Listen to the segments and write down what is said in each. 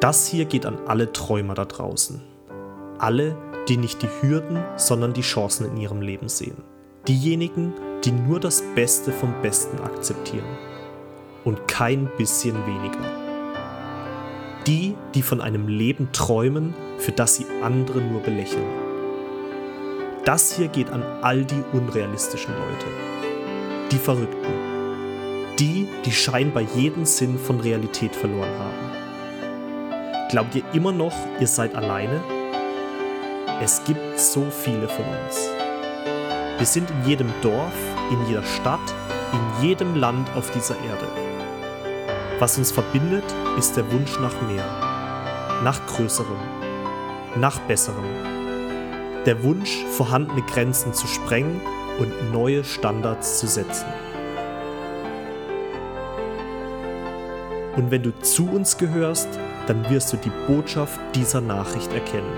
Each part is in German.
Das hier geht an alle Träumer da draußen. Alle, die nicht die Hürden, sondern die Chancen in ihrem Leben sehen. Diejenigen, die nur das Beste vom Besten akzeptieren. Und kein bisschen weniger. Die, die von einem Leben träumen, für das sie andere nur belächeln. Das hier geht an all die unrealistischen Leute. Die Verrückten. Die, die scheinbar jeden Sinn von Realität verloren haben. Glaubt ihr immer noch, ihr seid alleine? Es gibt so viele von uns. Wir sind in jedem Dorf, in jeder Stadt, in jedem Land auf dieser Erde. Was uns verbindet, ist der Wunsch nach mehr, nach Größerem, nach Besserem. Der Wunsch, vorhandene Grenzen zu sprengen und neue Standards zu setzen. Und wenn du zu uns gehörst, dann wirst du die Botschaft dieser Nachricht erkennen.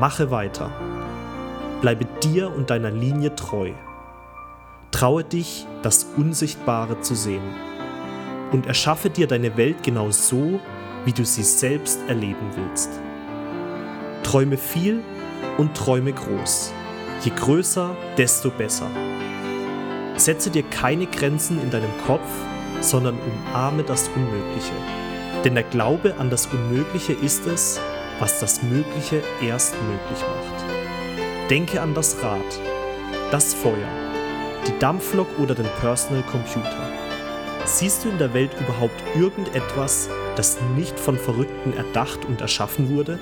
Mache weiter. Bleibe dir und deiner Linie treu. Traue dich, das Unsichtbare zu sehen. Und erschaffe dir deine Welt genau so, wie du sie selbst erleben willst. Träume viel und träume groß. Je größer, desto besser. Setze dir keine Grenzen in deinem Kopf, sondern umarme das Unmögliche. Denn der Glaube an das Unmögliche ist es, was das Mögliche erst möglich macht. Denke an das Rad, das Feuer, die Dampflok oder den Personal Computer. Siehst du in der Welt überhaupt irgendetwas, das nicht von Verrückten erdacht und erschaffen wurde?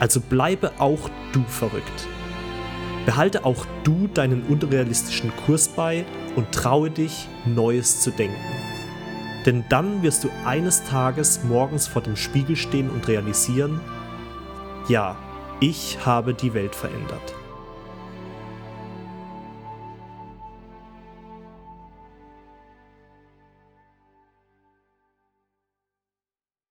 Also bleibe auch du verrückt. Behalte auch du deinen unrealistischen Kurs bei und traue dich, Neues zu denken. Denn dann wirst du eines Tages morgens vor dem Spiegel stehen und realisieren, ja, ich habe die Welt verändert.